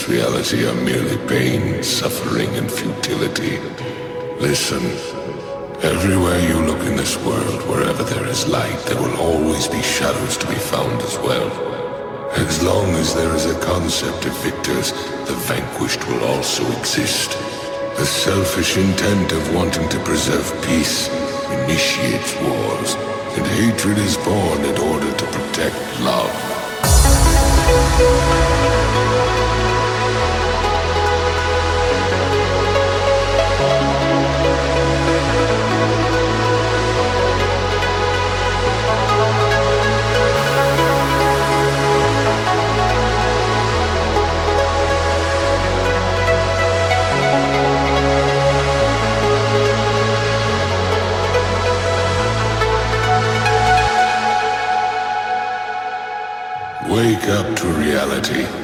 this reality are merely pain, suffering, and futility. Listen. Everywhere you look in this world, wherever there is light, there will always be shadows to be found as well. As long as there is a concept of victors, the vanquished will also exist. The selfish intent of wanting to preserve peace initiates wars, and hatred is born in order to protect love. Reality.